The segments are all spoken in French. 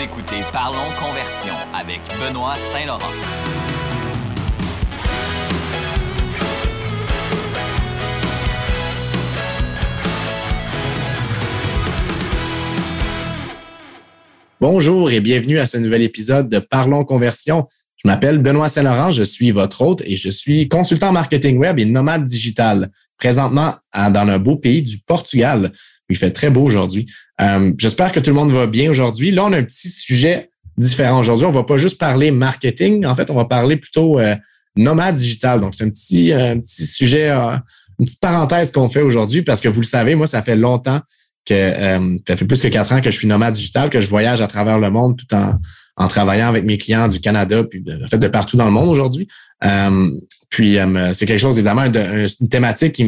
Écoutez Parlons Conversion avec Benoît Saint-Laurent. Bonjour et bienvenue à ce nouvel épisode de Parlons Conversion. Je m'appelle Benoît Saint-Laurent, je suis votre hôte et je suis consultant marketing web et nomade digital, présentement dans un beau pays du Portugal. Il fait très beau aujourd'hui. Euh, j'espère que tout le monde va bien aujourd'hui. Là, on a un petit sujet différent aujourd'hui. On va pas juste parler marketing. En fait, on va parler plutôt euh, nomade digital. Donc, c'est un petit, un petit sujet, euh, une petite parenthèse qu'on fait aujourd'hui parce que vous le savez, moi, ça fait longtemps que ça fait plus que quatre ans que je suis nomade digital, que je voyage à travers le monde tout en, en travaillant avec mes clients du Canada, puis de, fait de partout dans le monde aujourd'hui. puis c'est quelque chose évidemment de, une thématique qui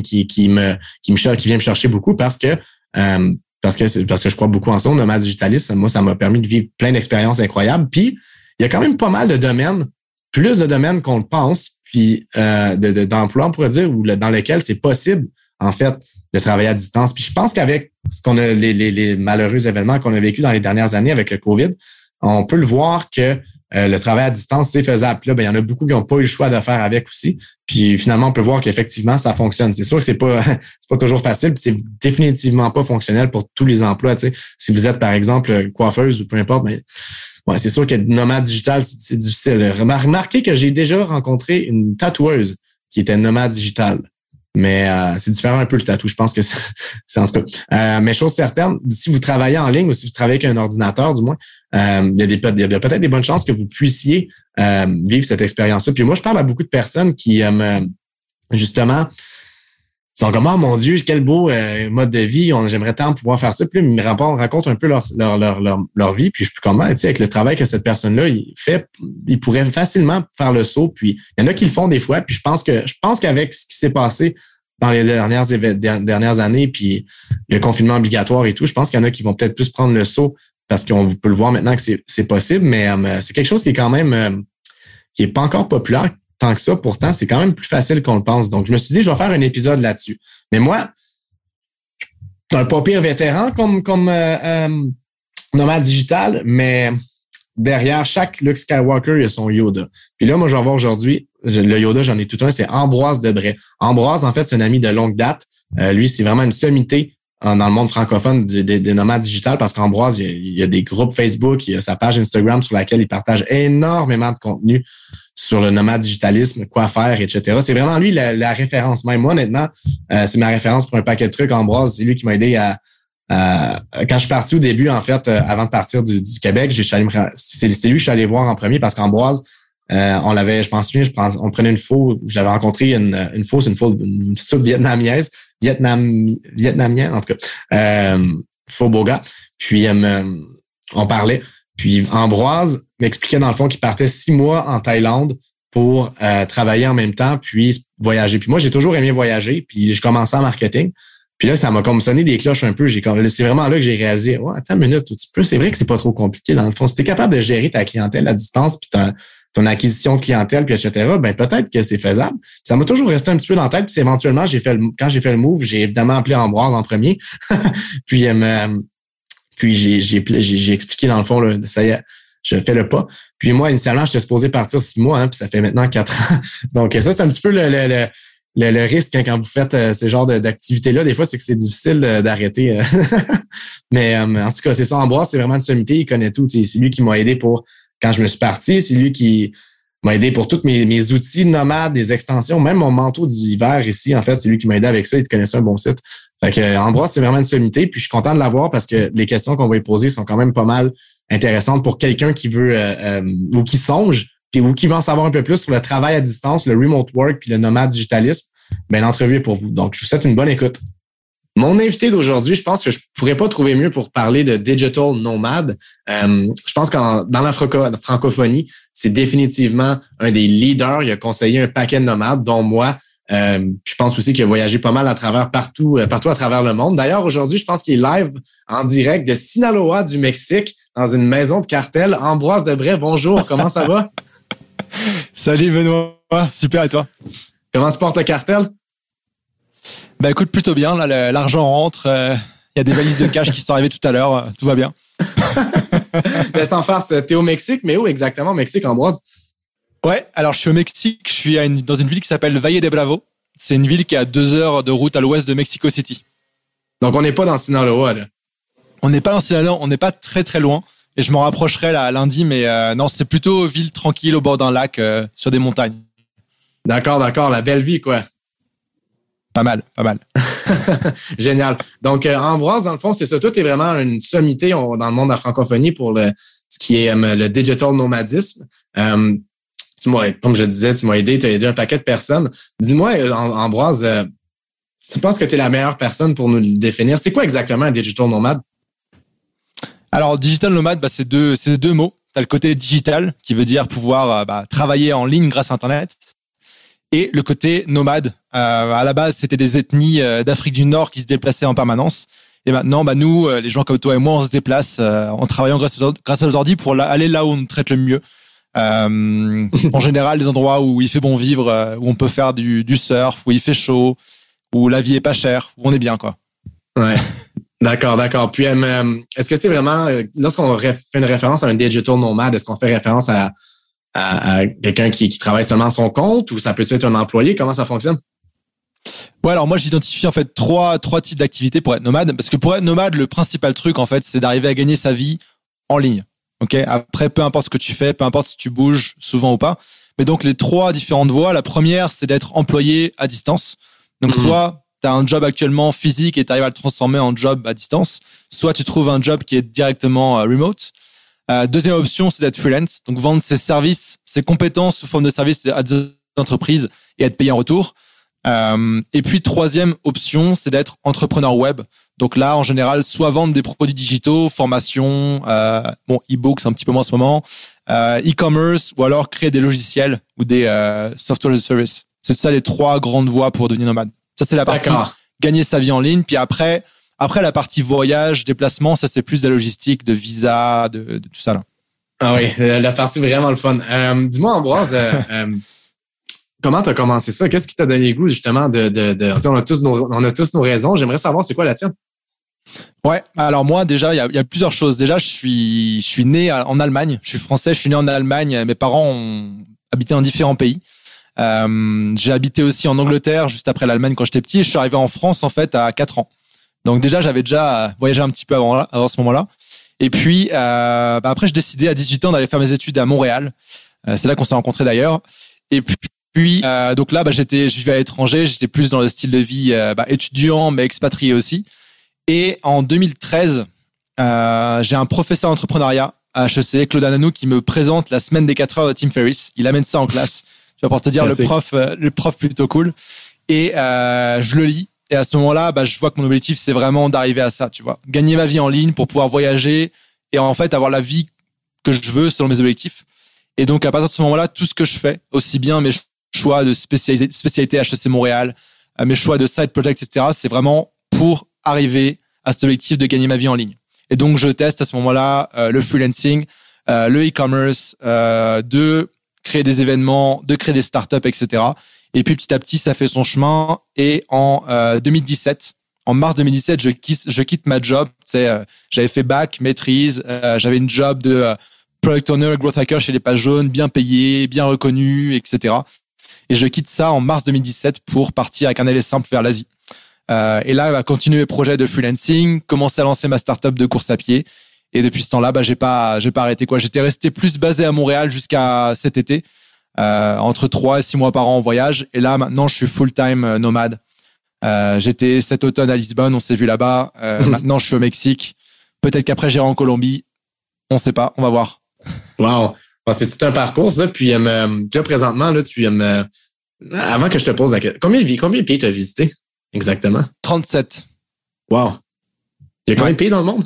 me qui me qui vient me chercher beaucoup parce que euh, parce que parce que je crois beaucoup en ça, nomade digitaliste. Moi, ça m'a permis de vivre plein d'expériences incroyables. Puis, il y a quand même pas mal de domaines, plus de domaines qu'on le pense, puis euh, de, d'emplois, on pourrait dire, ou dans lesquels c'est possible, en fait, de travailler à distance. Puis je pense qu'avec ce qu'on a, les, les, les malheureux événements qu'on a vécu dans les dernières années avec le COVID, on peut le voir que euh, le travail à distance, c'est faisable. là, ben, il y en a beaucoup qui n'ont pas eu le choix de faire avec aussi. Puis finalement, on peut voir qu'effectivement, ça fonctionne. C'est sûr que c'est pas c'est pas toujours facile, puis c'est définitivement pas fonctionnel pour tous les emplois. Si vous êtes, par exemple, coiffeuse ou peu importe, mais ouais, c'est sûr que nomade digital, c'est difficile. Remarquez que j'ai déjà rencontré une tatoueuse qui était nomade digital. Mais euh, c'est différent un peu le tatou. Je pense que c'est en tout cas. Euh, mais chose certaine, si vous travaillez en ligne ou si vous travaillez avec un ordinateur, du moins, euh, il y a, des, peut-être des bonnes chances que vous puissiez vivre cette expérience-là. Puis moi, je parle à beaucoup de personnes qui aiment justement sont comme oh mon Dieu, quel beau mode de vie, j'aimerais tant pouvoir faire ça. Puis ils me racontent un peu leur, leur, leur, leur, vie. Puis je suis comme, tu sais, avec le travail que cette personne-là il fait, il pourrait facilement faire le saut. Puis il y en a qui le font des fois. Puis je pense que je pense qu'avec ce qui s'est passé dans les dernières, dernières années, puis le confinement obligatoire et tout, je pense qu'il y en a qui vont peut-être plus prendre le saut parce qu'on peut le voir maintenant que c'est possible, mais euh, c'est quelque chose qui est quand même euh, qui est pas encore populaire tant que ça. Pourtant, c'est quand même plus facile qu'on le pense. Donc, je me suis dit, je vais faire un épisode là-dessus. Mais moi, je suis un pas pire vétéran comme comme euh, nomade digital, mais derrière chaque Luke Skywalker, il y a son Yoda. Puis là, moi, je vais voir aujourd'hui, le Yoda, j'en ai tout un, c'est Ambroise Debray. Ambroise, en fait, c'est un ami de longue date. Euh, lui, c'est vraiment une sommité dans le monde francophone des, nomades digital parce qu'Ambroise, il, y a des groupes Facebook, il y a sa page Instagram sur laquelle il partage énormément de contenu sur le nomade digitalisme, quoi faire, etc. C'est vraiment lui la, référence. Même moi, honnêtement, euh, c'est ma référence pour un paquet de trucs. Ambroise, c'est lui qui m'a aidé à, quand je suis parti au début, en fait, euh, avant de partir du, Québec, c'est lui que je suis allé voir en premier parce qu'Ambroise, euh, on l'avait, je pense, je on prenait une faux, j'avais rencontré une, une fausse, une fausse, une soupe vietnamienne, Vietnam, en tout cas, euh, faux beau gars. Puis, on parlait. Puis, Ambroise m'expliquait dans le fond qu'il partait six mois en Thaïlande pour travailler en même temps, puis voyager. Puis moi, j'ai toujours aimé voyager, puis je commençais en marketing. Puis là, ça m'a comme sonné des cloches un peu. J'ai c'est vraiment là que j'ai réalisé, ouais, attends une minute, petit peu. C'est vrai que c'est pas trop compliqué dans le fond. Si tu es capable de gérer ta clientèle à distance, puis ton acquisition de clientèle, puis etc., ben peut-être que c'est faisable. Ça m'a toujours resté un petit peu dans la tête. Puis éventuellement, j'ai fait le, quand j'ai fait le move, j'ai évidemment appelé Ambroise en premier. puis euh, puis j'ai, expliqué dans le fond, là, ça y est, je fais le pas. Puis moi, initialement, j'étais supposé partir six mois, hein, puis ça fait maintenant quatre ans. Donc ça, c'est un petit peu le, le le, risque hein, quand vous faites euh, ce genre d'activité-là, des fois, c'est que c'est difficile euh, d'arrêter. Euh. Mais en tout cas, c'est ça, Ambroise, c'est vraiment une sommité, il connaît tout. C'est lui qui m'a aidé pour quand je me suis parti, c'est lui qui m'a aidé pour tous mes, mes, outils nomades, des extensions, même mon manteau d'hiver ici, en fait, c'est lui qui m'a aidé avec ça, il connaissait un bon site. Fait que Ambroise, c'est vraiment une sommité, puis je suis content de l'avoir parce que les questions qu'on va lui poser sont quand même pas mal intéressantes pour quelqu'un qui veut ou qui songe puis ou qui veut en savoir un peu plus sur le travail à distance, le remote work puis le nomade digitalisme, ben l'entrevue est pour vous. Donc, je vous souhaite une bonne écoute. Mon invité d'aujourd'hui, je pense que je pourrais pas trouver mieux pour parler de digital nomade. Euh, je pense que dans la francophonie, c'est définitivement un des leaders. Il a conseillé un paquet de nomades, dont moi. Euh, je pense aussi qu'il a voyagé pas mal à travers partout, euh, partout à travers le monde. D'ailleurs, aujourd'hui, je pense qu'il est live en direct de Sinaloa du Mexique dans une maison de cartel. Ambroise Debray, bonjour, comment ça va? Salut Benoît, super et toi? Comment se porte le cartel? Ben écoute, plutôt bien. Là, l'argent rentre. Euh, il y a des valises de cash qui sont arrivées tout à l'heure. Euh, tout va bien. Mais sans farce, t'es au Mexique, mais où exactement, Mexique, Ambroise? Ouais, alors je suis au Mexique, je suis dans une ville qui s'appelle Valle de Bravo. C'est une ville qui a deux heures de route à l'ouest de Mexico City. Donc on n'est pas dans Sinaloa, là. On n'est pas dans Sinaloa, on n'est pas très très loin. Et je m'en rapprocherai là lundi, mais euh, non, c'est plutôt ville tranquille au bord d'un lac, euh, sur des montagnes. D'accord, d'accord, la belle vie, quoi. Pas mal, pas mal. Génial. Donc, euh, Ambroise, dans le fond, c'est ça. Toi, tu es vraiment une sommité dans le monde de la francophonie pour le, ce qui est le digital nomadisme. tu m'as, comme je disais, tu m'as aidé, tu as aidé un paquet de personnes. Dis-moi, Ambroise, tu penses que tu es la meilleure personne pour nous le définir? C'est quoi exactement un digital nomade? Alors, digital nomade, bah, c'est deux, c'est deux mots. Tu as le côté digital, qui veut dire pouvoir euh, bah, travailler en ligne grâce à Internet. Et le côté nomade. Euh, à la base, c'était des ethnies euh, d'Afrique du Nord qui se déplaçaient en permanence. Et maintenant, bah, nous, les gens comme toi et moi, on se déplace en travaillant grâce, grâce à nos ordi pour aller là où on nous traite le mieux. en général, les endroits où il fait bon vivre, où on peut faire du, du surf, où il fait chaud, où la vie est pas chère, où on est bien, quoi. Ouais. D'accord, d'accord. Puis, euh, est-ce que c'est vraiment, euh, lorsqu'on fait une référence à un digital nomade, est-ce qu'on fait référence à, à, quelqu'un qui, qui, travaille seulement à son compte ou ça peut être un employé? Comment ça fonctionne? Ouais, alors moi j'identifie en fait trois trois types d'activités pour être nomade parce que pour être nomade, le principal truc en fait, c'est d'arriver à gagner sa vie en ligne. OK? Après peu importe ce que tu fais, peu importe si tu bouges souvent ou pas, mais donc les trois différentes voies, la première c'est d'être employé à distance. Donc mhm. soit tu as un job actuellement physique et tu arrives à le transformer en job à distance, soit tu trouves un job qui est directement euh, remote. Euh, deuxième option, c'est d'être freelance, donc vendre ses services, ses compétences sous forme de services à des entreprises et être payé en retour. Euh, et puis troisième option, c'est d'être entrepreneur web. Donc là, en général, soit vendre des produits digitaux, formation, euh, bon, e-books un petit peu moins en ce moment, euh, e-commerce, ou alors créer des logiciels ou des software as a service. C'est ça les trois grandes voies pour devenir nomade. Ça, c'est la partie gagner sa vie en ligne. Puis après, après la partie voyage, déplacement, ça, c'est plus de la logistique, de visa, de, tout ça là. Ah oui, la partie vraiment le fun. Euh, dis-moi, Ambroise, euh, euh, comment tu as commencé ça? Qu'est-ce qui t'a donné le goût, justement, de. de, on, a tous nos, on a tous nos raisons. J'aimerais savoir, c'est quoi la tienne? Ouais, alors moi déjà il y a, y a, plusieurs choses. Déjà je suis je suis né en Allemagne, je suis français, je suis né en Allemagne. Mes parents ont habité en différents pays. Euh, j'ai habité aussi en Angleterre juste après l'Allemagne quand j'étais petit. je suis arrivé en France en fait à 4 ans. Donc déjà j'avais déjà voyagé un petit peu avant, avant ce moment-là. Et puis euh, bah après je décidais à 18 ans d'aller faire mes études à Montréal. Euh, c'est là qu'on s'est rencontrés d'ailleurs. Et puis euh, donc là bah, j'étais je vivais à l'étranger, j'étais plus dans le style de vie euh, bah, étudiant mais expatrié aussi. Et en 2013 euh, j'ai un professeur d'entrepreneuriat à HEC, Claude Ananou, qui me présente la semaine des 4 heures de Tim Ferriss. Il amène ça en classe. Tu vas pour te dire le prof, euh, le prof plutôt cool. Et euh, je le lis. Et à ce moment-là, bah, je vois que mon objectif, c'est vraiment d'arriver à ça, tu vois. Gagner ma vie en ligne pour pouvoir voyager et en fait avoir la vie que je veux selon mes objectifs. Et donc, à partir de ce moment-là, tout ce que je fais, aussi bien mes choix de spécialité, HEC Montréal, euh, mes choix de side project, etc., c'est vraiment pour arriver à cet objectif de gagner ma vie en ligne. Et donc, je teste à ce moment-là le freelancing, le e-commerce, de créer des événements, de créer des startups, etc. Et puis petit à petit, ça fait son chemin. Et en 2017, euh, en mars 2017, je quitte, je quitte ma job. Euh, j'avais fait bac, maîtrise, euh, j'avais une job de product owner, growth hacker chez les pages jaunes, bien payé, bien reconnu, etc. Et je quitte ça en mars 2017 pour partir avec un aller simple vers l'Asie. et là, va continuer mes projets de freelancing, commencer à lancer ma startup de course à pied et depuis ce temps-là, bah, j'ai pas, j'ai pas arrêté quoi. J'étais resté plus basé à Montréal jusqu'à cet été, euh, entre trois et six mois par an en voyage. Et là, maintenant, je suis full-time euh, nomade. Euh, j'étais cet automne à Lisbonne, on s'est vu là-bas. Euh, maintenant, je suis au Mexique. Peut-être qu'après, j'irai en Colombie. On sait pas, on va voir. Wow, c'est tout un parcours ça. Puis, euh, là, présentement, là, tu aimes. avant que je te pose la question, combien de combien de pays tu as visité exactement? 37. Wow. Il y a combien de pays dans le monde?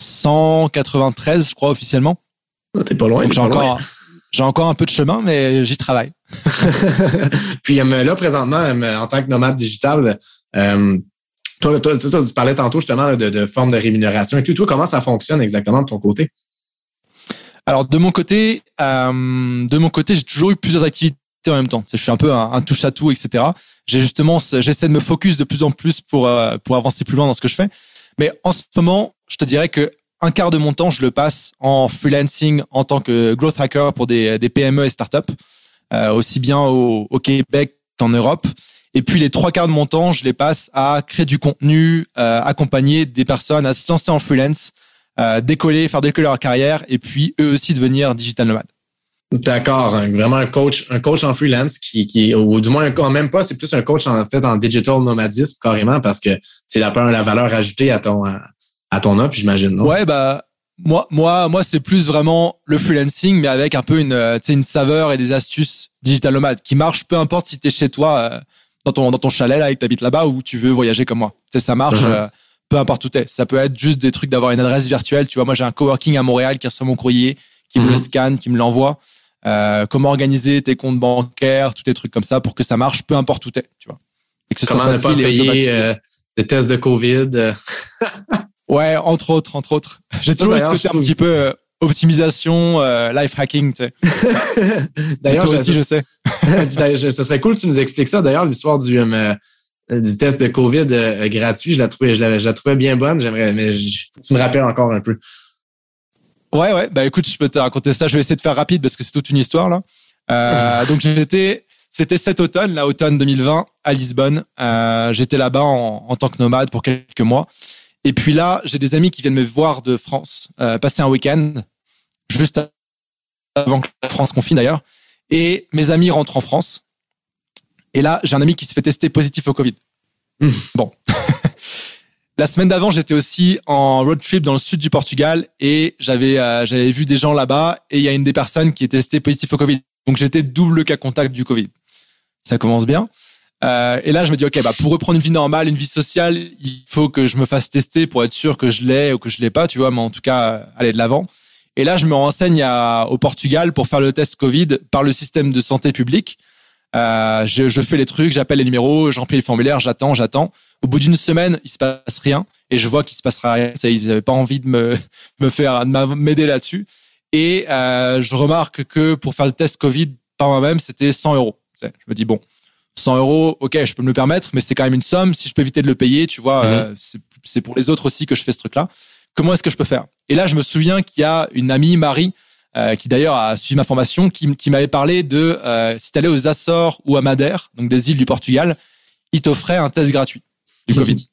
193, je crois, officiellement. Ah, t'es pas loin. J'ai encore, j'ai encore un peu de chemin, mais j'y travaille. Puis euh, là, présentement, euh, en tant que nomade digital, euh, toi, toi, tu parlais tantôt justement de, de forme de rémunération et tout. Toi, comment ça fonctionne exactement de ton côté? Alors, de mon côté, de mon côté, j'ai toujours eu plusieurs activités en même temps. Je suis un peu un, un touche à tout, etc. J'ai justement, j'essaie de me focus de plus en plus pour pour avancer plus loin dans ce que je fais. Mais en ce moment, je te dirais que un quart de mon temps, je le passe en freelancing en tant que growth hacker pour des, PME et startups, euh, aussi bien au, Québec qu'en Europe. Et puis les trois quarts de mon temps, je les passe à créer du contenu, euh, accompagner des personnes à se lancer en freelance, euh, décoller, faire décoller leur carrière, et puis eux aussi devenir digital nomades. D'accord, vraiment un coach, un coach en freelance qui, ou du moins quand même pas, c'est plus un coach en fait en digital nomadisme carrément parce que c'est la, la valeur ajoutée à ton ton offre, j'imagine. Ouais, bah moi, moi, moi, c'est plus vraiment le freelancing, mais avec un peu une, une saveur et des astuces digital nomades qui marchent, peu importe si tu es chez toi euh, dans ton dans ton chalet là et que t'habites là-bas ou tu veux voyager comme moi. Tu sais, ça marche. Uh-huh. Euh, peu importe où t'es. Ça peut être juste des trucs d'avoir une adresse virtuelle. Tu vois, moi j'ai un coworking à Montréal qui reçoit mon courrier, qui me le uh-huh. scanne, qui me l'envoie. Euh, comment organiser tes comptes bancaires, tous tes trucs comme ça pour que ça marche, peu importe où t'es, tu vois. Et que ce comment ne pas payer euh, des tests de Covid. Euh? ouais, entre autres, entre autres. J'ai toujours eu ce côté un petit peu euh, optimisation, life hacking, tu sais. d'ailleurs, toi aussi, je sais. ce serait cool que tu nous expliques ça. D'ailleurs, l'histoire du du test de COVID gratuit, je la trouvais, je la, je la trouvais bien bonne. J'aimerais, mais tu me rappelles encore un peu. Ouais, ouais. Bah écoute, je peux te raconter ça. Je vais essayer de faire rapide parce que c'est toute une histoire là. Euh, donc j'étais, c'était cet automne, là, automne 2020, à Lisbonne. Euh, j'étais là-bas en, en, tant que nomade pour quelques mois. Et puis là, j'ai des amis qui viennent me voir de France, euh, passer un week-end, juste avant que la France confine d'ailleurs. Et mes amis rentrent en France. Et là, j'ai un ami qui se fait tester positif au Covid. Mmh. Bon. La semaine d'avant, j'étais aussi en road trip dans le sud du Portugal et j'avais euh, j'avais vu des gens là-bas et il y a une des personnes qui est testée positif au Covid. Donc j'étais double cas contact du Covid. Ça commence bien. Euh, et là, je me dis, OK, bah, pour reprendre une vie normale, une vie sociale, il faut que je me fasse tester pour être sûr que je l'ai ou que je l'ai pas, tu vois, mais en tout cas, euh, aller de l'avant. Et là, je me renseigne à, au Portugal pour faire le test Covid par le système de santé publique. Euh, je, je, fais les trucs, j'appelle les numéros, j'emplis les formulaires, j'attends, j'attends. Au bout d'une semaine, il se passe rien et je vois qu'il se passera rien. Ils n'avaient pas envie de me, me faire, m'aider là-dessus. Et euh, je remarque que pour faire le test Covid par moi-même, c'était 100 euros. Je me dis bon, 100 euros, ok, je peux me le permettre, mais c'est quand même une somme. Si je peux éviter de le payer, tu vois, mhm. euh, c'est pour les autres aussi que je fais ce truc-là. Comment est-ce que je peux faire? Et là, je me souviens qu'il y a une amie, Marie, euh, qui d'ailleurs a suivi ma formation, qui, qui m'avait parlé de euh, si tu allais aux Açores ou à Madère, donc des îles du Portugal, il t'offrait un test gratuit du Covid.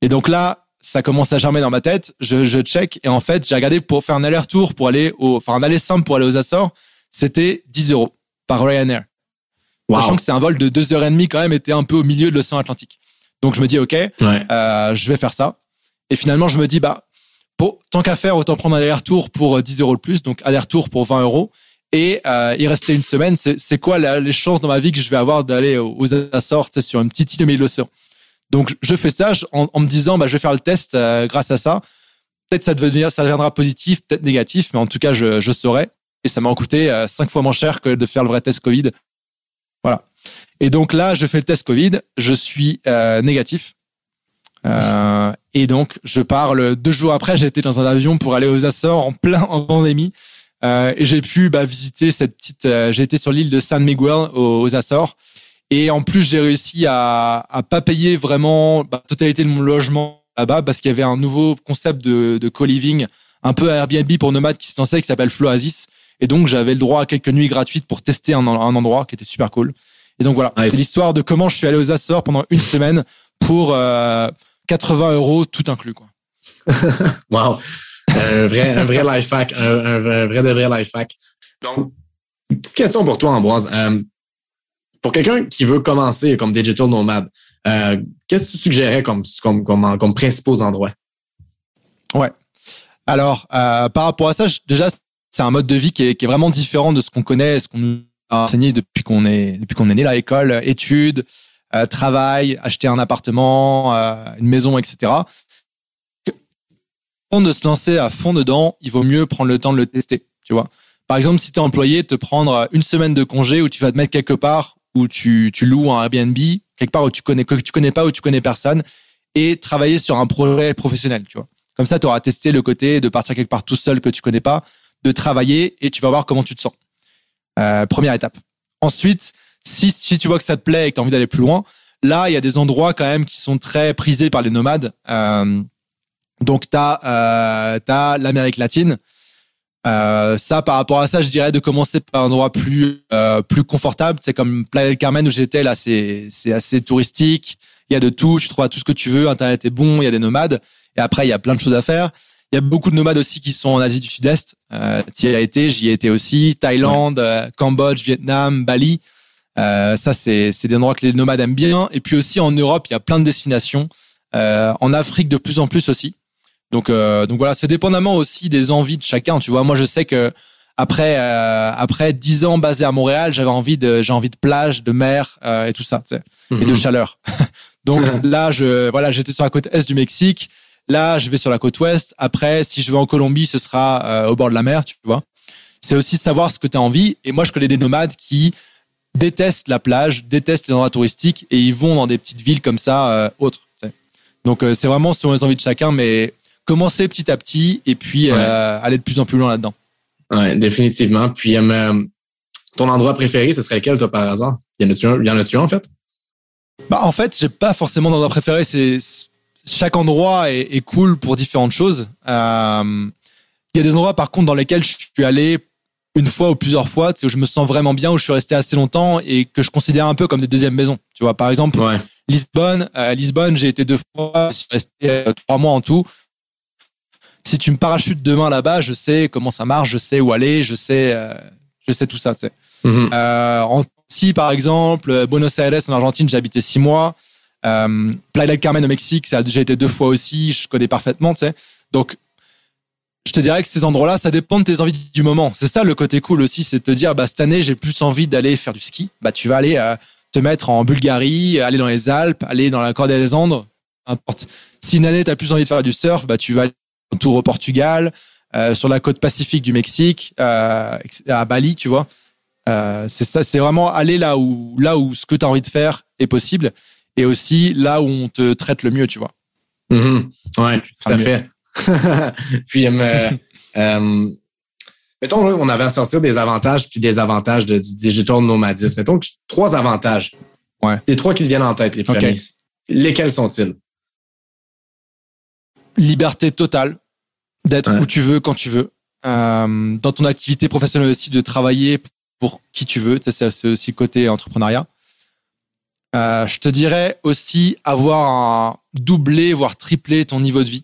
Et donc là, ça commence à germer dans ma tête. Je, je check et en fait, j'ai regardé pour faire un aller-retour pour aller au, enfin un aller simple pour aller aux Açores, c'était 10 euros par Ryanair. Sachant que c'est un vol de 2 heures et demie quand même, était un peu au milieu de l'océan Atlantique. Donc je me dis ok, euh, je vais faire ça. Et finalement, je me dis bah pour, tant qu'à faire, autant prendre un aller-retour pour 10 euh, euros le plus, donc aller-retour pour 20 euros. Et euh, il restait une semaine. C'est quoi les chances dans ma vie que je vais avoir d'aller aux Açores, sur une petite île au milieu de l'océan? Donc je fais ça en, me disant, bah, je vais faire le test euh, grâce à ça. Peut-être ça, devenir, ça deviendra positif, peut-être négatif, mais en tout cas, je, je saurai. Et ça m'a coûté euh, cinq fois moins cher que de faire le vrai test Covid. Et donc là, je fais le test Covid, je suis euh, négatif. Euh, et donc, je parle deux jours après, j'étais dans un avion pour aller aux Açores en plein en pandémie. Euh, et j'ai pu bah, visiter cette petite. Euh, j'ai été sur l'île de San Miguel aux, Açores. Et en plus, j'ai réussi à, à pas payer vraiment la bah, totalité de mon logement là-bas parce qu'il y avait un nouveau concept de, de co-living, un peu Airbnb pour nomades qui se lançait, qui s'appelle Floasis. Et donc, j'avais le droit à quelques nuits gratuites pour tester un, un endroit qui était super cool. Et donc voilà, c'est l'histoire de comment je suis allé aux Açores pendant une semaine pour euh, 80 euros tout inclus, quoi. wow. Un vrai, un vrai life hack, un, vrai de vrai life hack. Donc, petite question pour toi, Ambroise. Euh, pour quelqu'un qui veut commencer comme digital nomade, euh, qu'est-ce que tu suggérais comme, comme, comme, comme principaux endroits? Ouais. Alors, euh, par rapport à ça, déjà, c'est un mode de vie qui est, qui est vraiment différent de ce qu'on connaît, ce qu'on enseigné depuis qu'on est, depuis qu'on est né à l'école, études, euh, travail, acheter un appartement, euh, une maison, etc. Avant de se lancer à fond dedans, il vaut mieux prendre le temps de le tester. Tu vois. Par exemple, si tu es employé, te prendre une semaine de congé où tu vas te mettre quelque part où tu, tu loues un Airbnb, quelque part où tu connais que tu connais pas où tu connais personne, et travailler sur un projet professionnel. Tu vois. Comme ça, tu auras testé le côté de partir quelque part tout seul que tu connais pas, de travailler et tu vas voir comment tu te sens. Euh, première étape. Ensuite, si, si tu vois que ça te plaît et que tu as envie d'aller plus loin, là, il y a des endroits quand même qui sont très prisés par les nomades. Euh, Donc t'as euh, t'as l'Amérique latine. Euh, ça, par rapport à ça, je dirais de commencer par un endroit plus euh, plus confortable. C'est comme Playa del Carmen où j'étais là, c'est c'est assez touristique. Il y a de tout, tu trouves tout ce que tu veux. Internet est bon, il y a des nomades. Et après, il y a plein de choses à faire. Il y a beaucoup de nomades aussi qui sont en Asie du Sud-Est. Euh, tu y as été, j'y ai été aussi. Thaïlande, euh, Cambodge, Vietnam, Bali. Euh, ça, c'est des endroits que les nomades aiment bien. Et puis aussi en Europe, il y a plein de destinations. Euh, en Afrique de plus en plus aussi. Donc euh, donc voilà, c'est dépendamment aussi des envies de chacun. Tu vois, moi je sais que après après dix ans basé à Montréal, j'avais envie de j'ai envie de plage, de mer et tout ça, tu sais, et de Mhm. chaleur. donc là, je voilà, j'étais sur la côte est du Mexique. Là, je vais sur la côte ouest. Après, si je vais en Colombie, ce sera euh, au bord de la mer, tu vois. C'est aussi savoir ce que tu as envie. Et moi, je connais des nomades qui détestent la plage, détestent les endroits touristiques et ils vont dans des petites villes comme ça, euh, autres. tu. Donc, euh, c'est vraiment selon les envies de chacun, mais commencer petit à petit et puis Ouais. aller de plus en plus loin là-dedans. Ouais, définitivement. Puis, ton endroit préféré, ce serait quel, toi, par hasard? Y en a-tu un, y en a-tu un, en fait? Bah, en fait, j'ai pas forcément d'endroit préféré. C'est chaque endroit est, est cool pour différentes choses. Euh, Il y a des endroits, par contre, dans lesquels je suis allé une fois ou plusieurs fois, où je me sens vraiment bien, où je suis resté assez longtemps et que je considère un peu comme des deuxièmes maisons. Tu vois, par exemple, Ouais. Lisbonne. Euh, Lisbonne, j'ai été deux fois, je suis resté euh, trois mois en tout. Si tu me parachutes demain là-bas, je sais comment ça marche, je sais où aller, je sais, euh, je sais tout ça. Tu sais. Mhm. Euh, en si par exemple, Buenos Aires en Argentine, j'ai habité six mois. Euh, Playa del Carmen au Mexique, ça a déjà été deux fois aussi, je connais parfaitement, tu sais. Donc, je te dirais que ces endroits-là, ça dépend de tes envies du moment. C'est ça le côté cool aussi, c'est de te dire, bah cette année, j'ai plus envie d'aller faire du ski. Bah tu vas aller euh, te mettre en Bulgarie, aller dans les Alpes, aller dans la Cordillère des Andes, n'importe. Si une année, t'as plus envie de faire du surf, bah tu vas aller en tour au Portugal, euh, sur la côte pacifique du Mexique, euh, à Bali, tu vois. Euh, c'est ça, c'est vraiment aller là où, là où ce que tu as envie de faire est possible et aussi là où on te traite le mieux, tu vois. Mhm. Ouais, tout à mieux. fait. puis, euh, euh, mettons, on avait à sortir des avantages puis des avantages de, du digital nomadisme. Mettons que trois avantages. Ouais. Les trois qui te viennent en tête, les premiers. Lesquels sont-ils? Liberté totale d'être Ouais. où tu veux, quand tu veux. Euh, dans ton activité professionnelle aussi, de travailler pour qui tu veux. C'est aussi le côté entrepreneuriat. Euh, je te dirais aussi avoir doublé, voire triplé ton niveau de vie.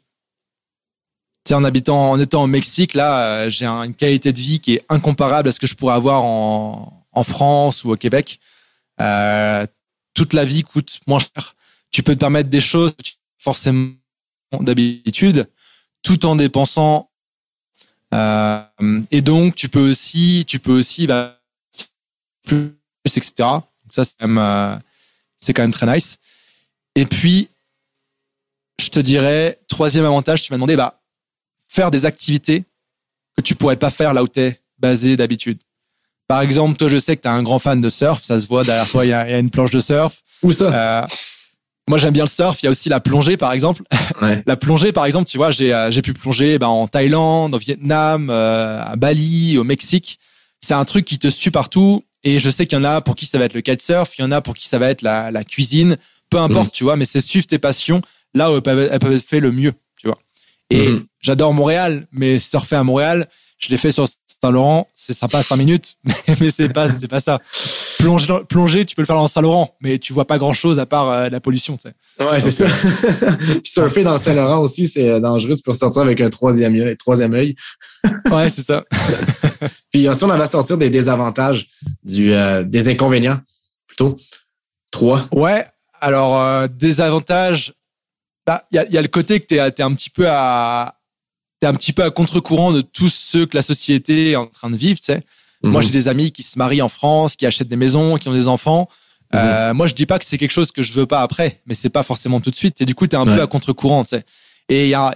Tu sais, en habitant, en étant au Mexique, là, euh, j'ai un- une qualité de vie qui est incomparable à ce que je pourrais avoir en, en France ou au Québec. Euh, toute la vie coûte moins cher. Tu peux te permettre des choses que tu forcément d'habitude, tout en dépensant. Et donc, tu peux aussi, tu peux aussi, bah, plus, etc. Ça, c'est même, c'est quand même très nice. Et puis, je te dirais, troisième avantage, tu m'as demandé, bah, faire des activités que tu pourrais pas faire là où tu es basé d'habitude. Par exemple, toi, je sais que tu es un grand fan de surf, ça se voit derrière toi, il y, a il y a une planche de surf. Où ça? Euh, moi, j'aime bien le surf. Il y a aussi la plongée, par exemple. Ouais. La plongée, par exemple, tu vois, j'ai euh, j'ai pu plonger ben, en Thaïlande, au Vietnam, euh, à Bali, au Mexique. C'est un truc qui te suit partout. Et je sais qu'il y en a pour qui ça va être le kitesurf, il y en a pour qui ça va être la, la cuisine. Peu importe, tu vois, mais c'est suivre tes passions là où elles peuvent, elles peuvent être faites le mieux, tu vois. Et Mhm. j'adore Montréal, mais surfer à Montréal, je l'ai fait sur Saint-Laurent, c'est sympa 5 minutes, mais, c'est pas, c'est pas ça. Plonger, dans- plonger, tu peux le faire dans Saint-Laurent, mais tu vois pas grand chose à part euh, la pollution, tu sais. Ouais, c'est ça. Puis surfer dans Saint-Laurent aussi, c'est euh, dangereux. Tu peux ressortir avec un troisième œil. Troisième œil. Ouais, c'est ça. Puis ensuite, on à sortir des désavantages, du, euh, des inconvénients, plutôt. Trois. Ouais, alors, euh, désavantage, bah, il y a, y a le côté que t'es, es un petit peu à, t'es un petit peu à contre-courant de tous ceux que la société est en train de vivre, tu sais. Moi, Mhm. j'ai des amis qui se marient en France, qui achètent des maisons, qui ont des enfants. Euh, moi, je dis pas que c'est quelque chose que je veux pas après, mais c'est pas forcément tout de suite. Et du coup, t'es un Ouais. peu à contre-courant, tu sais. Et y a,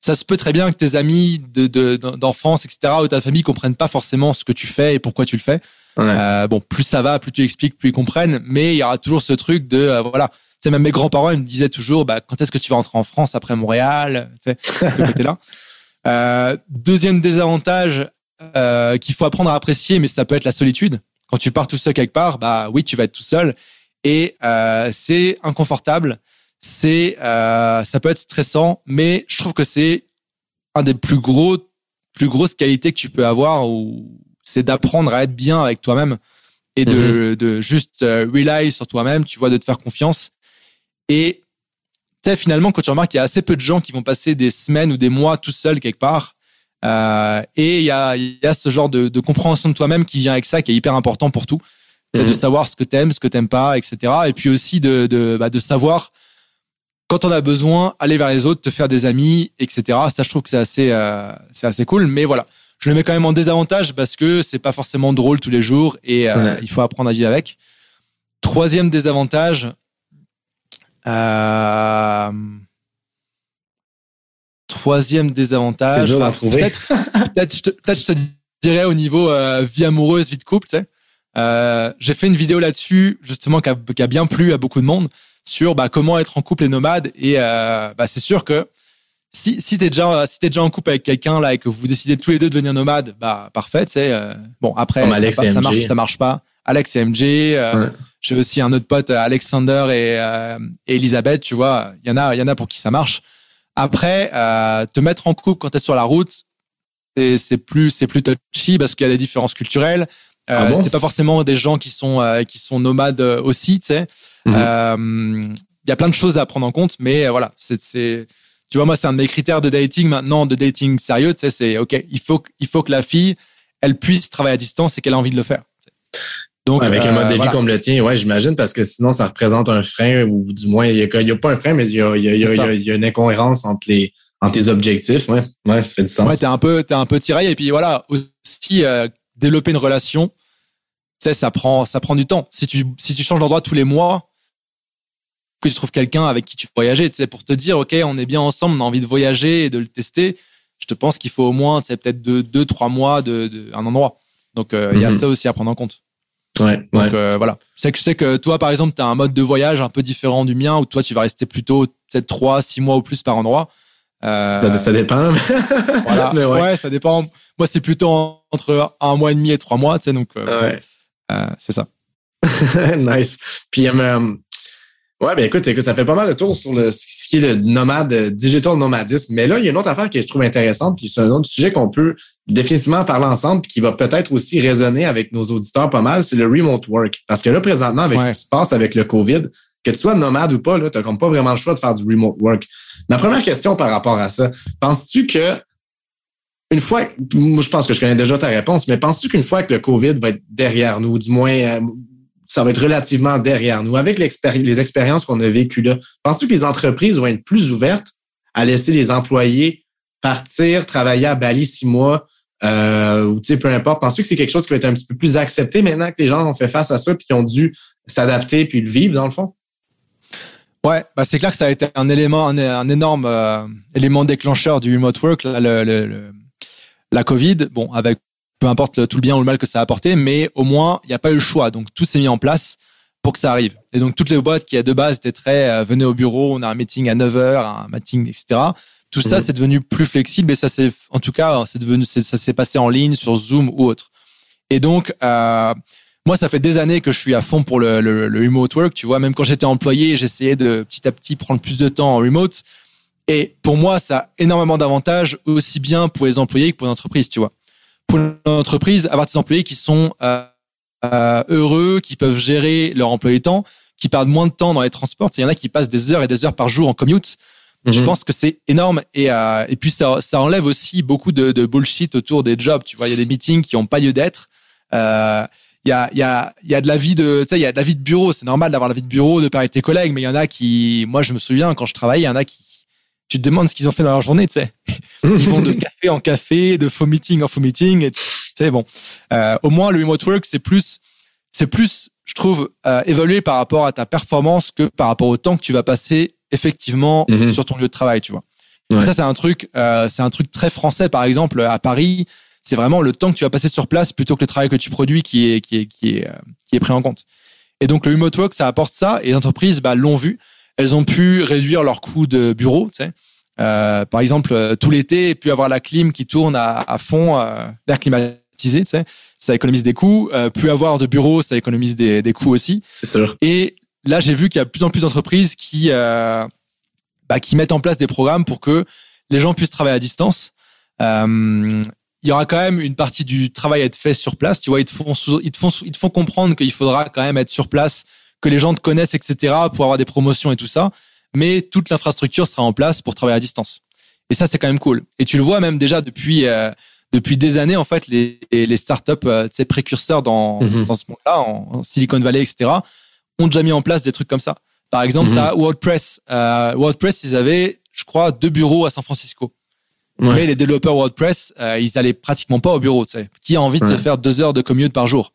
ça se peut très bien que tes amis de, de- d'enfance, etc., ou ta famille comprennent pas forcément ce que tu fais et pourquoi tu le fais. Ouais. Euh, bon, plus ça va, plus tu expliques, plus ils comprennent. Mais il y aura toujours ce truc de, euh, voilà. Tu sais, même mes grands-parents, ils me disaient toujours, bah, quand est-ce que tu vas rentrer en France après Montréal? Tu sais, ce côté-là. Euh, deuxième désavantage, euh, qu'il faut apprendre à apprécier, mais ça peut être la solitude. Quand tu pars tout seul quelque part, bah oui, tu vas être tout seul. Et euh, c'est inconfortable, c'est euh, ça peut être stressant, mais je trouve que c'est un des plus gros plus grosses qualités que tu peux avoir ou c'est d'apprendre à être bien avec toi-même et de, de juste euh, rely sur toi-même, tu vois, de te faire confiance. Et tu sais, finalement, quand tu remarques qu'il y a assez peu de gens qui vont passer des semaines ou des mois tout seuls quelque part, euh, et il y a, y a ce genre de, de compréhension de toi-même qui vient avec ça, qui est hyper important pour tout. C'est de Mhm. savoir ce que t'aimes, ce que t'aimes pas, etc. Et puis aussi de, de, bah, de savoir quand on a besoin, aller vers les autres, te faire des amis, etc. Ça, je trouve que c'est assez, euh, c'est assez cool. Mais voilà, je le mets quand même en désavantage parce que c'est pas forcément drôle tous les jours et euh, Ouais. il faut apprendre à vivre avec. Troisième désavantage. Euh... Troisième C'est désavantage. bah, trouver. Peut-être, peut-être, je te, peut-être je te dirais au niveau euh, vie amoureuse, vie de couple, tu sais. Euh, j'ai fait une vidéo là-dessus, justement, qui a, bien plu à beaucoup de monde, sur bah, comment être en couple et nomade. Et bah, c'est sûr que si, si t'es déjà, si t'es déjà en couple avec quelqu'un là et que vous décidez tous les deux de devenir nomade, bah parfait, tu sais. euh, bon après, ça, marche, ça marche pas. Alex et MJ. euh, Ouais. J'ai aussi un autre pote, Alexander et, euh, et Elisabeth. Tu vois, il y en a, il y en a pour qui ça marche. Après, euh, te mettre en couple quand t'es sur la route, c'est plus, c'est plus touchy parce qu'il y a des différences culturelles. Euh, Ah bon? c'est pas forcément des gens qui sont euh, qui sont nomades euh, aussi, tu sais. Mhm. Euh, Il y a plein de choses à prendre en compte, mais euh, voilà, c'est tu vois moi c'est un de mes critères de dating maintenant, de dating sérieux, tu sais, c'est ok, il faut il faut que la fille elle puisse travailler à distance et qu'elle a envie de le faire. Donc avec un euh, mode de vie voilà. comme le tien, ouais, j'imagine, parce que sinon, ça représente un frein, ou du moins, il y a, pas un frein, mais il y a, y y y une incohérence entre les, entre tes objectifs, ouais. Ouais, ça fait du sens. Ouais, t'es un peu, t'es un peu tiraillé. Et puis voilà, aussi euh, développer une relation, tu sais, ça prend, ça prend du temps. Si tu, si tu changes d'endroit tous les mois, que tu trouves quelqu'un avec qui tu peux voyager, tu sais, pour te dire, ok, on est bien ensemble, on a envie de voyager et de le tester. Je te pense qu'il faut au moins, tu sais, peut-être deux, deux, trois mois de, de un endroit. Donc euh, il y a Mhm. ça aussi à prendre en compte. Ouais, ouais. Donc euh, voilà. Je sais que je sais que toi, par exemple, tu as un mode de voyage un peu différent du mien, où toi, tu vas rester plutôt peut-être trois, six mois ou plus par endroit. Euh, ça, ça dépend. voilà. mais ouais. ouais. ça dépend. Moi, c'est plutôt en- entre un mois et demi et trois mois, tu sais, donc euh, Ouais. euh, c'est ça. nice. Puis, ouais, ben écoute, écoute, ça fait pas mal de tours sur le, ce qui est le nomade, euh, digital nomadisme. Mais là, il y a une autre affaire que je trouve intéressante, puis c'est un autre sujet qu'on peut définitivement parler ensemble, puis qui va peut-être aussi résonner avec nos auditeurs pas mal, c'est le remote work. Parce que là, présentement, avec Ouais. ce qui se passe avec le COVID, que tu sois nomade ou pas, là, t'as comme pas vraiment le choix de faire du remote work. Ma première question par rapport à ça, penses-tu que une fois, moi, je pense que je connais déjà ta réponse, mais penses-tu qu'une fois que le COVID va être derrière nous, du moins, euh, ça va être relativement derrière nous, avec les expériences qu'on a vécues là, penses-tu que les entreprises vont être plus ouvertes à laisser les employés partir, travailler à Bali six mois, euh, ou tu sais, peu importe? Penses-tu que c'est quelque chose qui va être un petit peu plus accepté maintenant que les gens ont fait face à ça puis qu'ils ont dû s'adapter puis le vivre dans le fond? Ouais, bah c'est clair que ça a été un élément, un, un énorme euh, élément déclencheur du remote work, là, le, le- le- la Covid. Bon, avec peu importe le- tout le bien ou le mal que ça a apporté, mais au moins il n'y a pas eu le choix. Donc tout s'est mis en place pour que ça arrive. Et donc toutes les boîtes qui à de base étaient très euh, venez au bureau, on a un meeting à 9 heures, un meeting, etc. Tout ça Mhm. c'est devenu plus flexible et ça c'est en tout cas c'est devenu ça s'est passé en ligne sur Zoom ou autre. Et donc euh, moi, ça fait des années que je suis à fond pour le, le, le remote work. Tu vois, même quand j'étais employé, j'essayais de petit à petit prendre plus de temps en remote. Et pour moi, ça a énormément d'avantages, aussi bien pour les employés que pour l'entreprise, tu vois. Pour l'entreprise, avoir des employés qui sont euh, euh, heureux, qui peuvent gérer leur emploi du temps, qui perdent moins de temps dans les transports. Il y en a qui passent des heures et des heures par jour en commute. Je Mhm. pense que c'est énorme et euh, et puis ça ça enlève aussi beaucoup de, de bullshit autour des jobs. Tu vois, il y a des meetings qui ont pas lieu d'être. Euh, il y a y a il y a de la vie de tu sais il y a de la vie de bureau. C'est normal d'avoir la vie de bureau, de parler avec tes collègues, mais il y en a qui moi je me souviens quand je travaillais, il y en a qui tu te demandes ce qu'ils ont fait dans leur journée, tu sais. Ils vont de café en café, de faux meeting en faux meeting. Et tu sais, bon, euh, au moins le remote work, c'est plus, c'est plus, je trouve, euh, évalué par rapport à ta performance que par rapport au temps que tu vas passer effectivement Mhm. sur ton lieu de travail, tu vois. Ouais. Ça, c'est un truc, euh, c'est un truc très français, par exemple, à Paris. C'est vraiment le temps que tu vas passer sur place plutôt que le travail que tu produis qui est, qui est, qui est, euh, qui est pris en compte. Et donc, le remote work, ça apporte ça. Et les entreprises, bah, l'ont vu. Elles ont pu réduire leurs coûts de bureau, tu sais. Euh, par exemple, euh, tout l'été, puis avoir la clim qui tourne à, à fond, euh, l'air climatisé, tu sais, ça économise des coûts. Euh, plus avoir de bureau, ça économise des, des coûts aussi. C'est sûr. Et là, j'ai vu qu'il y a de plus en plus d'entreprises qui, euh, bah, qui mettent en place des programmes pour que les gens puissent travailler à distance. Il y aura quand même une partie du travail à être fait sur place. Tu vois, ils te font, ils te font, ils te font comprendre qu'il faudra quand même être sur place, que les gens te connaissent, etc., pour avoir des promotions et tout ça. Mais toute l'infrastructure sera en place pour travailler à distance. Et ça, c'est quand même cool. Et tu le vois même déjà depuis euh, depuis des années, en fait, les, les startups, euh, sais, précurseurs dans, mhm. dans ce monde-là, en, Silicon Valley, etc., ont déjà mis en place des trucs comme ça. Par exemple, mm as WordPress. Euh, WordPress, ils avaient, je crois, deux bureaux à San Francisco. Mais les développeurs WordPress, euh, ils allaient pratiquement pas au bureau. Tu sais. Qui a envie de se faire deux heures de commute par jour?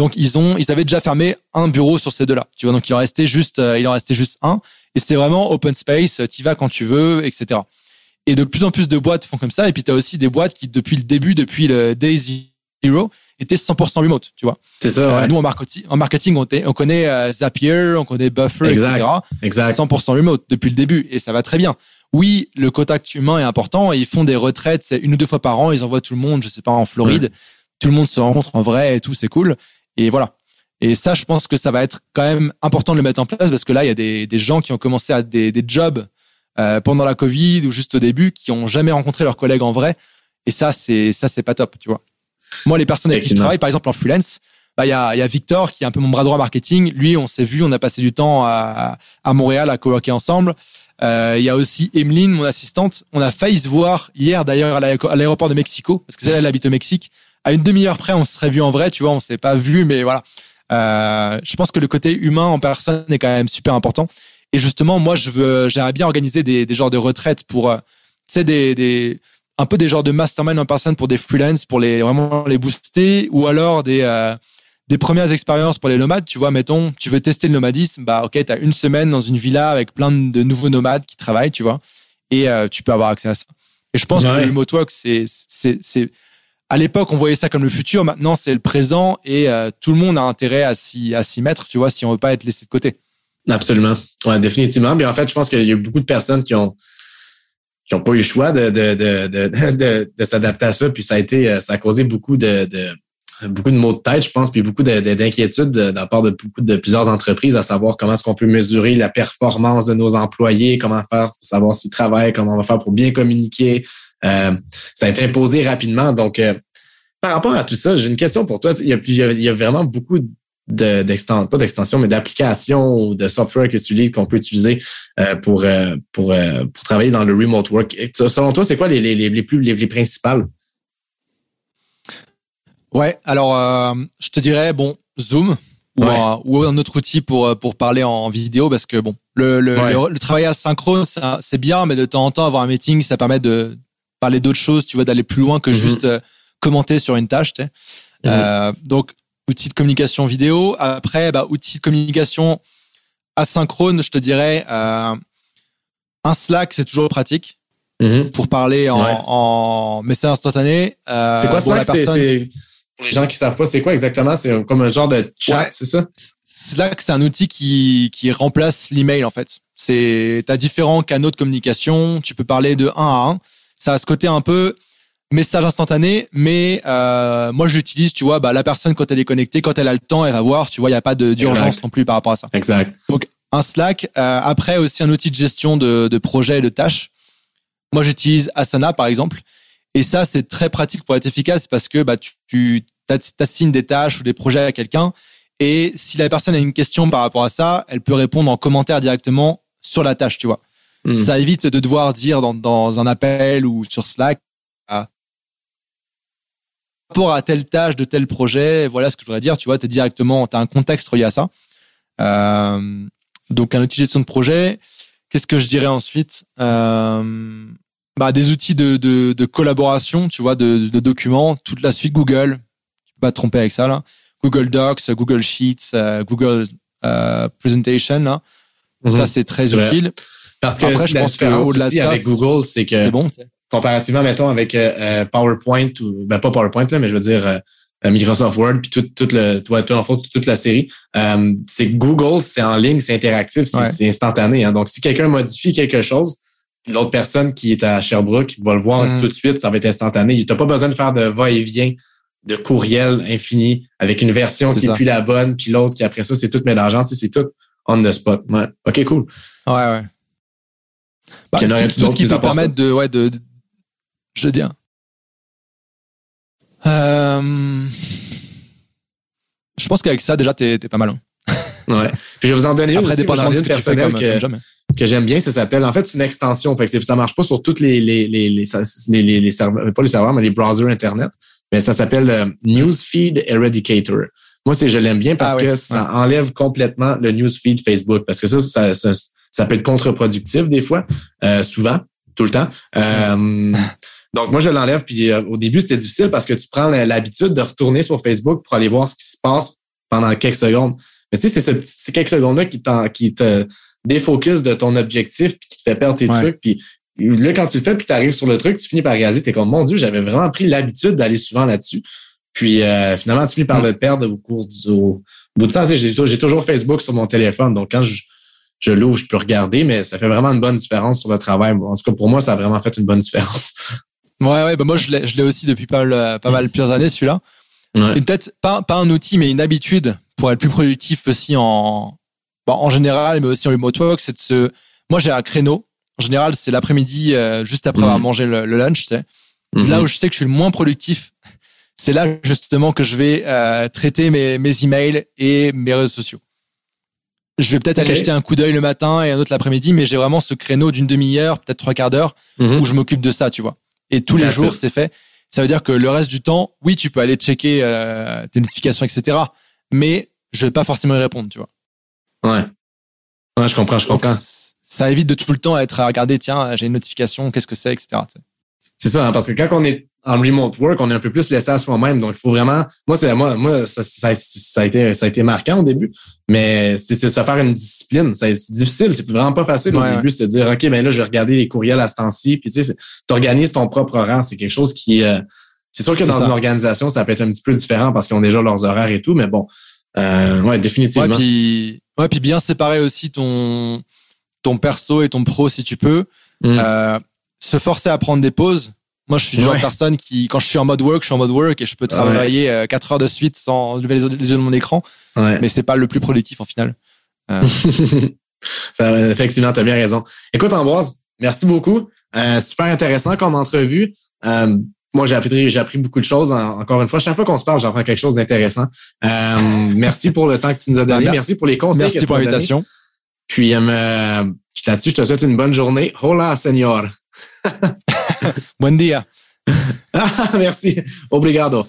Donc ils ont, ils avaient déjà fermé un bureau sur ces deux-là. Tu vois, donc il en restait juste, euh, il en restait juste un. Et c'était vraiment open space. Tu vas quand tu veux, etc. Et de plus en plus de boîtes font comme ça. Et puis tu as aussi des boîtes qui, depuis le début, depuis le Day Zero, étaient 100% remote, tu vois. C'est ça. Euh, nous, en marketing, en marketing on, on connaît euh, Zapier, on connaît Buffer, exact, etc. Exact. 100% remote depuis le début. Et ça va très bien. Oui, le contact humain est important. Et ils font des retraites, c'est une ou deux fois par an. Ils envoient tout le monde, je sais pas, en Floride. Tout le monde se rencontre en vrai et tout, c'est cool. Et voilà. Et ça, je pense que ça va être quand même important de le mettre en place parce que là, il y a des, des gens qui ont commencé à des, des jobs euh, pendant la Covid ou juste au début qui ont jamais rencontré leurs collègues en vrai. Et ça, c'est ça, c'est pas top, tu vois. Moi, les personnes avec qui je travaille, par exemple en freelance, bah il y a, y a Victor qui est un peu mon bras droit marketing. Lui, on s'est vu, on a passé du temps à, à Montréal à colloquer ensemble. Euh, il y a aussi Emeline, mon assistante. On a failli se voir hier d'ailleurs à l'aéroport de Mexico parce que elle, elle habite au Mexique. À une demi-heure près, on se serait vu en vrai, tu vois, on s'est pas vu, mais voilà. Euh, je pense que le côté humain en personne est quand même super important. Et justement, moi, je veux, j'aimerais bien organiser des, des genres de retraites pour, euh, tu sais, des, des, un peu des genres de mastermind en personne pour des freelance, pour les vraiment les booster, ou alors des, euh, des premières expériences pour les nomades. Tu vois, mettons, tu veux tester le nomadisme, bah ok, t'as une semaine dans une villa avec plein de nouveaux nomades qui travaillent, tu vois, et euh, tu peux avoir accès à ça. Et je pense que le remote work, c'est, c'est, c'est, à l'époque, on voyait ça comme le futur. Maintenant, c'est le présent et tout le monde a intérêt à s'y, à s'y mettre, tu vois, si on veut pas être laissé de côté. Absolument. Ouais, définitivement. Mais en fait, je pense qu'il y a beaucoup de personnes qui ont qui n'ont pas eu le choix de, de, de, de, de, s'adapter à ça. Puis ça a été, ça a causé beaucoup de, beaucoup de maux de tête, je pense, puis beaucoup d'inquiétudes de, de, la part de beaucoup de plusieurs entreprises à savoir comment est-ce qu'on peut mesurer la performance de nos employés, comment faire pour savoir s'ils travaillent, comment on va faire pour bien communiquer. Euh, ça a été imposé rapidement. Donc, euh, par rapport à tout ça, j'ai une question pour toi. Il y a, il y a vraiment beaucoup d'extension, pas d'extension, mais d'applications ou de software que tu utilises, qu'on peut utiliser euh, pour, euh, pour, euh, pour travailler dans le remote work. selon toi, c'est quoi les, les, les, plus les, principales? Ouais, alors je te dirais, bon, Zoom ou, un, ou un autre outil pour, pour parler en vidéo parce que bon, le, le, le, travail asynchrone, c'est bien, mais de temps en temps, avoir un meeting, ça permet de parler d'autres choses, tu vois, d'aller plus loin que mm-hmm. juste commenter sur une tâche. Tu sais. Mm-hmm. donc, outils de communication vidéo. Après, bah, outils de communication asynchrone, je te dirais, euh, un Slack, c'est toujours pratique mhm. pour parler en, en message instantané. Euh, c'est quoi Slack? C'est, Pour les gens qui savent pas, c'est quoi exactement? C'est comme un genre de chat, c'est ça? Slack, c'est un outil qui, qui remplace l'email en fait. C'est, t'as différents canaux de communication. Tu peux parler de un à un. Ça a ce côté un peu message instantané, mais euh, moi j'utilise, tu vois, bah, la personne quand elle est connectée, quand elle a le temps, elle va voir, tu vois, il n'y a pas d'urgence non plus par rapport à ça. Exact. Donc un Slack, euh, après aussi un outil de gestion de, de projets et de tâches. Moi j'utilise Asana par exemple, et ça c'est très pratique pour être efficace parce que bah, tu, tu t'assignes des tâches ou des projets à quelqu'un, et si la personne a une question par rapport à ça, elle peut répondre en commentaire directement sur la tâche, tu vois. Hmm. Ça évite de devoir dire dans, dans un appel ou sur Slack rapport à telle tâche de tel projet, voilà ce que je voudrais dire, tu vois, tu es directement, tu as un contexte relié à ça. Euh, donc, un outil de gestion de projet. Qu'est-ce que je dirais ensuite euh, bah, Des outils de, de, de, collaboration, tu vois, de, de, documents, toute la suite Google. Tu peux pas te tromper avec ça, là. Google Docs, Google Sheets, euh, Google euh, Presentation, là. Ça, mhm. c'est très utile. Parce que Après, je pense qu'au-delà de ça, avec Google, c'est que bon, comparativement, mettons, avec euh, euh, PowerPoint ou ben pas PowerPoint, là, mais je veux dire euh, Microsoft Word, puis tout, tout le, toi, toi, en fait, toute la série. c'est Google, c'est en ligne, c'est interactif, c'est instantané. Hein. Donc, si quelqu'un modifie quelque chose, l'autre personne qui est à Sherbrooke va le voir mm. tout de suite, ça va être instantané. Tu n'as pas besoin de faire de va-et-vient de courriel infini avec une version qui est plus la bonne, puis l'autre qui après ça, c'est tout mélangeant. c'est tout on the spot. Ouais. OK, cool. Ouais, ouais. Bah, il y en aurait tout, ce qui peut permettre de, ouais, de, de- je veux dire. Euh, je pense qu'avec ça, déjà, t'es, t'es pas mal. hein. Ouais. Puis je vais vous en donner une Après, aussi. Moi, j'en ai une personnelle comme, que, comme que j'aime bien. Ça s'appelle, en fait, c'est une extension. Fait que ça marche pas sur toutes les, les, les, les, les, serveurs, pas les serveurs, mais les browsers Internet. Mais ça s'appelle euh, Newsfeed Eradicator. Moi, c'est, je l'aime bien parce Ah oui, que ça enlève complètement le newsfeed Facebook. Parce que ça, ça, ça, ça peut être contre-productif des fois, euh, souvent, tout le temps. Euh, donc, moi, je l'enlève. Puis euh, au début, c'était difficile parce que tu prends l'habitude de retourner sur Facebook pour aller voir ce qui se passe pendant quelques secondes. Mais tu sais, c'est ce petit- ces quelques secondes-là qui, t'en- qui te défocus de ton objectif puis qui te fait perdre tes Ouais. trucs. Puis là, quand tu le fais puis tu arrives sur le truc, tu finis par réaliser, t'es comme, mon Dieu, j'avais vraiment pris l'habitude d'aller souvent là-dessus. Puis euh, finalement, tu finis par le perdre au cours du au bout de temps. j'ai toujours Facebook sur mon téléphone. Donc, quand je, je l'ouvre, je peux regarder, mais ça fait vraiment une bonne différence sur le travail. En tout cas, pour moi, ça a vraiment fait une bonne différence. Ouais, ouais, bah moi, je l'ai, je l'ai aussi depuis pas mal, pas mal plusieurs années, celui-là. Ouais. Et peut-être pas, pas un outil, mais une habitude pour être plus productif aussi en, bon, en général, mais aussi en remote work, c'est de se, moi, j'ai un créneau. En général, c'est l'après-midi, euh, juste après Mhm. avoir mangé le, le lunch, tu sais. Là où je sais que je suis le moins productif, c'est là justement que je vais euh, traiter mes, mes emails et mes réseaux sociaux. Je vais peut-être aller jeter un coup d'œil le matin et un autre l'après-midi, mais j'ai vraiment ce créneau d'une demi-heure, peut-être trois quarts d'heure, Mhm. où je m'occupe de ça, tu vois. Et tous les jours, c'est fait. Ça veut dire que le reste du temps, oui, tu peux aller checker euh, tes notifications, etc. Mais je vais pas forcément y répondre, tu vois. Ouais. Ouais, je comprends, je comprends. ça évite de tout le temps être à regarder, tiens, j'ai une notification, qu'est-ce que c'est, etc. C'est ça, hein, parce que quand on est en remote work, on est un peu plus laissé à soi-même. Donc, il faut vraiment. Moi, c'est moi, moi, ça, ça, ça a été, ça a été marquant au début, mais c'est se faire une discipline. C'est difficile, c'est vraiment pas facile au Ouais, début, c'est dire OK, ben là, je vais regarder les courriels à ce temps-ci. Puis tu sais, tu organises ton propre horaire. C'est quelque chose qui. euh, c'est sûr que dans ça. une organisation, ça peut être un petit peu différent parce qu'ils ont déjà leurs horaires et tout, mais bon. Euh, ouais, définitivement. Ouais, puis, ouais, puis bien séparer aussi ton, ton perso et ton pro si tu peux. Mm. Euh, se forcer à prendre des pauses. Moi, je suis le genre Ouais. de personne qui, quand je suis en mode work, je suis en mode work et je peux travailler euh, 4 heures de suite sans lever les, yeux de mon écran, Ouais. mais c'est pas le plus productif en final. Ça, effectivement, tu as bien raison. Écoute, Ambroise, merci beaucoup. Euh, super intéressant comme entrevue. Euh, moi, j'ai appris, j'ai appris beaucoup de choses. En- encore une fois, chaque fois qu'on se parle, j'apprends quelque chose d'intéressant. Euh, merci pour le temps que tu nous as donné. Mer- merci pour les conseils. que Merci tu pour l'invitation. Puis, euh, là-dessus, je te souhaite une bonne journée. Hola, señor. Buen dia. merci. Obrigado.